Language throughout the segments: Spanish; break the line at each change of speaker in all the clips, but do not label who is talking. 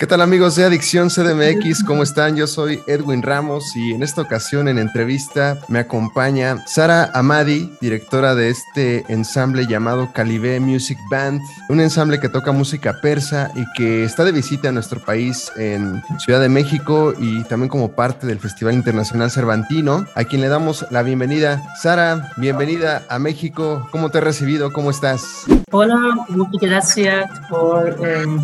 ¿Qué tal amigos de Adicción CDMX? ¿Cómo están? Yo soy Edwin Ramos y en esta ocasión en entrevista me acompaña Sara Amadi, directora de este ensamble llamado Calibé Music Band, un ensamble que toca música persa y que está de visita a nuestro país en Ciudad de México y también como parte del Festival Internacional Cervantino, a quien le damos la bienvenida. Sara, bienvenida a México. ¿Cómo te he recibido? ¿Cómo estás?
Hola, muchas gracias por el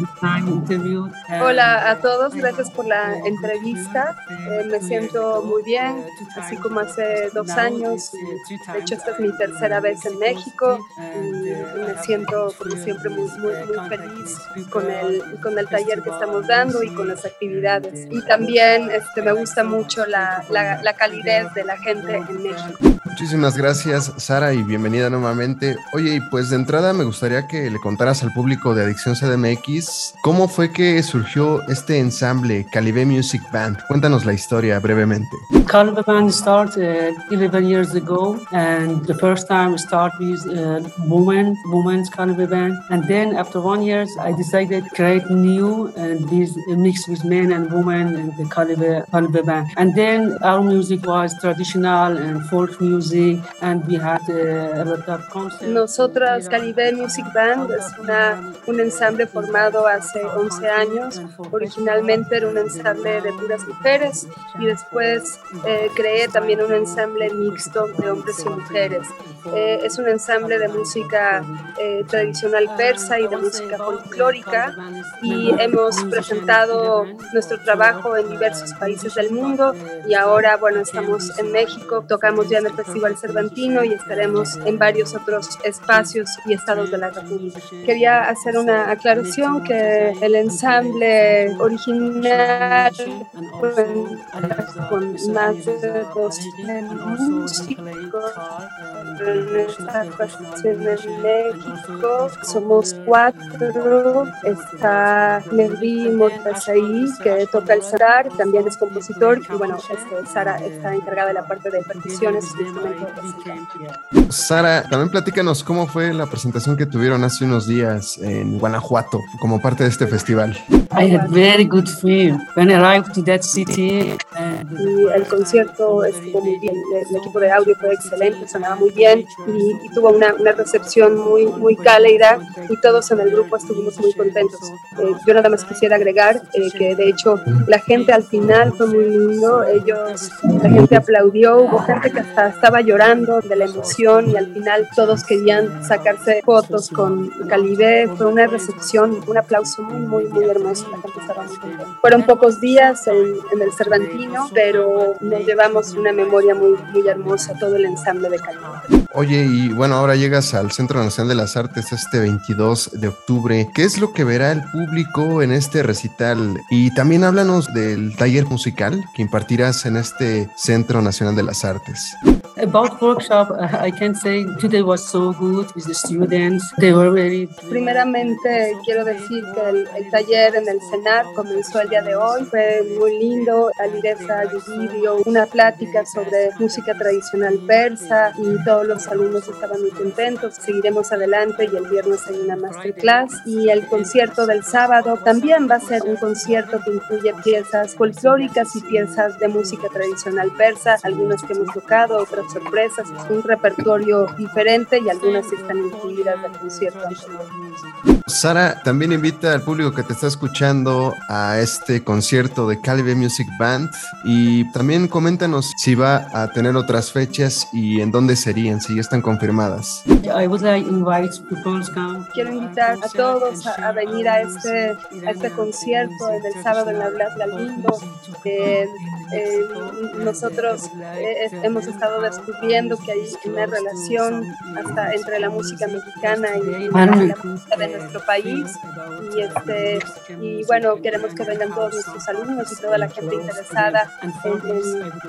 interview.
Hola a todos, gracias por la entrevista. Eh, me siento muy bien, así como hace dos años. De hecho, esta es mi tercera vez en México y me siento, como siempre, muy, muy, muy feliz con el, con el taller que estamos dando y con las actividades. Y también este, me gusta mucho la, la, la calidez de la gente en México.
Muchísimas gracias, Sara, y bienvenida nuevamente. Oye, y pues de entrada me gustaría que le contaras al público de Adicción CDMX cómo fue que surgió este ensamble Calibé Music Band. Cuéntanos la historia brevemente.
Calibé Band started 11 years ago, and the first time we start with uh, women, women's Calibé Band, and then after one years I decided to create new and this mix with men and women and the Calibé, Calibé Band. And then our music was traditional and folk music. And we had, uh, a lot of concerts.
Nosotras, Calibé Music Band, es una, un ensamble formado hace 11 años. Originalmente era un ensamble de puras mujeres y después eh, creé también un ensamble mixto de hombres y mujeres. Eh, es un ensamble de música eh, tradicional persa y de música folclórica y hemos presentado nuestro trabajo en diversos países del mundo y ahora, bueno, estamos en México, tocamos ya en el Festival Cervantino y estaremos en varios otros espacios y estados de la República. Quería hacer una aclaración que el ensamble original con más de 200 músicos en México somos cuatro está Mervi Mortazaí que toca el sarar también es compositor y bueno este, Sara está encargada de la parte de percusiones
Sara, también platícanos cómo fue la presentación que tuvieron hace unos días en Guanajuato como parte de este festival.
I had very good feel. When I arrived to that city.
Y el concierto estuvo muy bien, el equipo de audio fue excelente, sonaba muy bien y, y tuvo una, una, recepción muy, muy cálida y todos en el grupo estuvimos muy contentos. Eh, yo nada más quisiera agregar eh, que de hecho la gente al final fue muy lindo, ellos, la gente aplaudió, hubo gente que hasta estaba llorando de la emoción y al final todos querían sacarse fotos con Calibé, fue una recepción, un aplauso muy, muy, muy hermoso, la gente estaba muy contenta. Fueron pocos días en, en el Cervantino, pero nos llevamos una memoria muy, muy hermosa, todo el ensamble de Calibé.
Oye, y bueno, ahora llegas al Centro Nacional de las Artes este 22 de octubre. ¿Qué es lo que verá el público en este recital? Y también háblanos del taller musical que impartirás en este Centro Nacional de las Artes.
About workshop, I can say today was so good with the students. They were very.
Primeramente quiero decir que el, el taller en el CENAR comenzó el día de hoy. Fue muy lindo. Alireza dio una plática sobre música tradicional persa y todos los alumnos estaban muy contentos. Seguiremos adelante y el viernes hay una masterclass y el concierto del sábado también va a ser un concierto que incluye piezas folclóricas y piezas de música tradicional persa, algunas que hemos tocado, otras sorpresas, es un repertorio diferente y algunas están incluidas del concierto.
Sara también invita al público que te está escuchando a este concierto de Calibre Music Band y también coméntanos si va a tener otras fechas y en dónde serían, si ya están confirmadas.
I would like invite people to come.
Quiero invitar a todos a, a venir a este, a este concierto el sábado en la Blas Galindo. Eh, eh, nosotros eh, hemos estado descubriendo que hay una relación hasta entre la música mexicana y la música de nuestro país. Y, este, y bueno, queremos que vengan todos nuestros alumnos y toda la gente interesada en,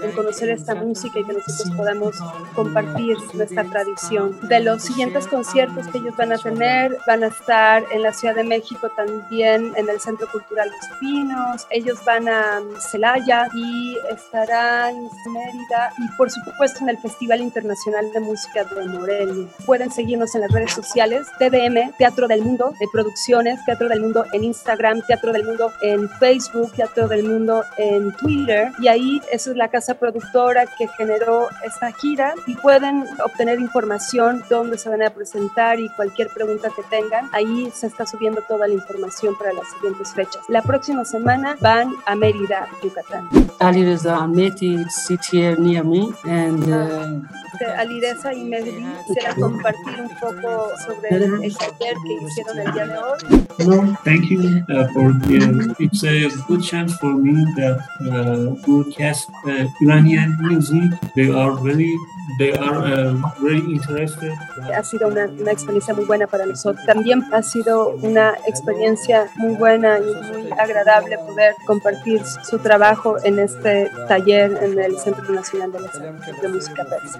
en conocer esta música y que nosotros podamos compartir nuestra tradición. De los siguientes conciertos que ellos van a tener, van a estar en la Ciudad de México también en el Centro Cultural Los Pinos, ellos van a Celaya y estarán en Mérida y por supuesto en el Festival Internacional de Música de Morelia. Pueden seguirnos en las redes sociales, TDM, Teatro del Mundo, de Producciones, Teatro del Mundo en Instagram, Teatro del Mundo en Facebook, Teatro del Mundo en Twitter y ahí esa es la casa productora que generó esta gira y pueden obtener información dónde se van a presentar y cualquier pregunta que tengan. Ahí se está subiendo toda la información para las siguientes fechas. La próxima semana van a Mérida, Yucatán.
Alireza Ameti sit here near me and uh,
Alireza y Mehdi quisiera compartir un poco sobre el taller que hicieron el día de hoy.
No, thank you uh, for the, it's a good chance for me that uh, broadcast uh, Iranian music. They are very they are uh, very interested.
Ha sido una, una, experiencia muy buena para nosotros. También ha sido una experiencia muy buena y muy agradable poder compartir su trabajo en este taller en el Centro Nacional de, la, de Música Persa.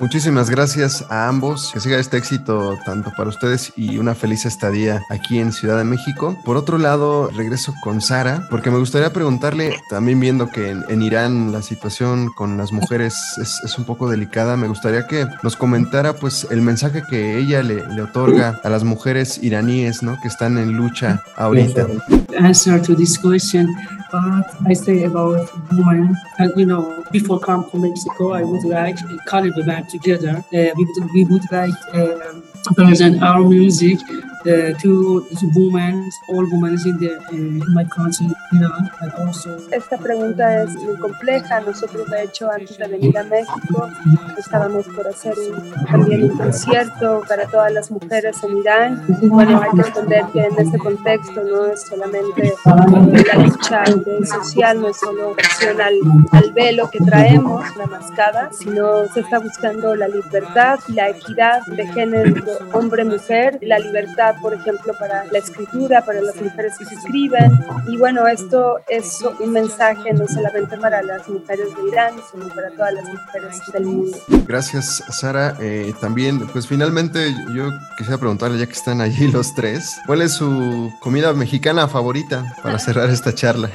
Muchísimas gracias a ambos. Que siga este éxito tanto para ustedes y una feliz estadía aquí en Ciudad de México. Por otro lado, regreso con Sara, porque me gustaría preguntarle, también viendo que en, en Irán la situación con las mujeres es, un poco delicada, me gustaría que nos comentara pues el mensaje que ella le, otorga a las mujeres iraníes, ¿no? Que están en lucha ahorita.
Answer to this question. But I say about women, you know, before come to Mexico, I would like Calibre back together. Uh, we, would, we would like uh, present our music uh, to women, all women in, the, in my country, you know, and also.
Esta pregunta es muy compleja. Nosotros, de hecho, antes de venir a México, estábamos por hacer un, también un concierto para todas las mujeres en Irán. Bueno, hay que entender que en este contexto no es solamente la lucha social, no es solo opción al, al velo que traemos, la mascada, sino se está buscando la libertad, la equidad de género hombre-mujer, la libertad, por ejemplo, para la escritura, para las mujeres que se escriben. Y bueno, esto es un mensaje no solamente para las mujeres de Irán, sino para todas las mujeres del mundo.
Gracias, Sara. Eh, también, pues finalmente yo quisiera preguntarle, ya que están allí los tres, ¿cuál es su comida mexicana favorita para cerrar esta charla?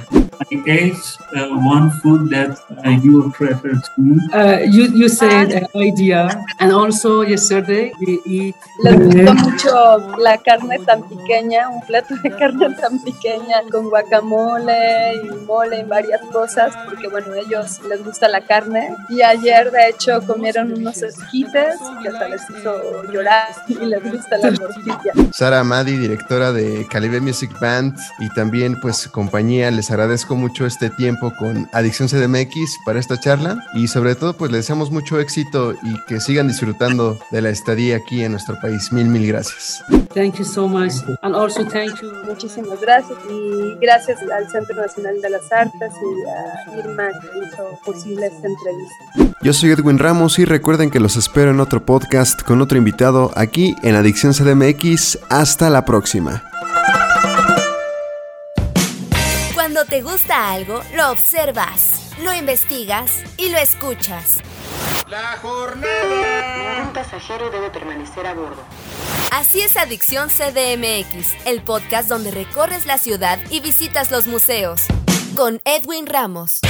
I ate uh, one food that uh, you prefer to me.
Uh, you, you said uh, idea, and also yesterday we eat.
Les gustó mucho la carne tan pequeña, un plato de carne tan pequeña con guacamole y mole y varias cosas, porque bueno, a ellos les gusta la carne. Y ayer, de hecho, comieron unos esquites que hasta les hizo llorar y les gusta la tortilla.
Sara Amadi, directora de Calibre Music Band y también pues compañía, les agradezco mucho este tiempo con Adicción CDMX para esta charla y sobre todo pues les deseamos mucho éxito y que sigan disfrutando de la estadía aquí en nuestro país. Mil, mil gracias.
Thank you so much. And also thank you.
Muchísimas gracias y gracias al Centro Nacional de las Artes y a Irma que hizo posible esta entrevista.
Yo soy Edwin Ramos y recuerden que los espero en otro podcast con otro invitado aquí en Adicción CDMX. Hasta la próxima.
Cuando te gusta algo, lo observas, lo investigas y lo escuchas.
La jornada.
Un pasajero debe permanecer a bordo.
Así es Adicción CDMX, el podcast donde recorres la ciudad y visitas los museos. Con Edwin Ramos.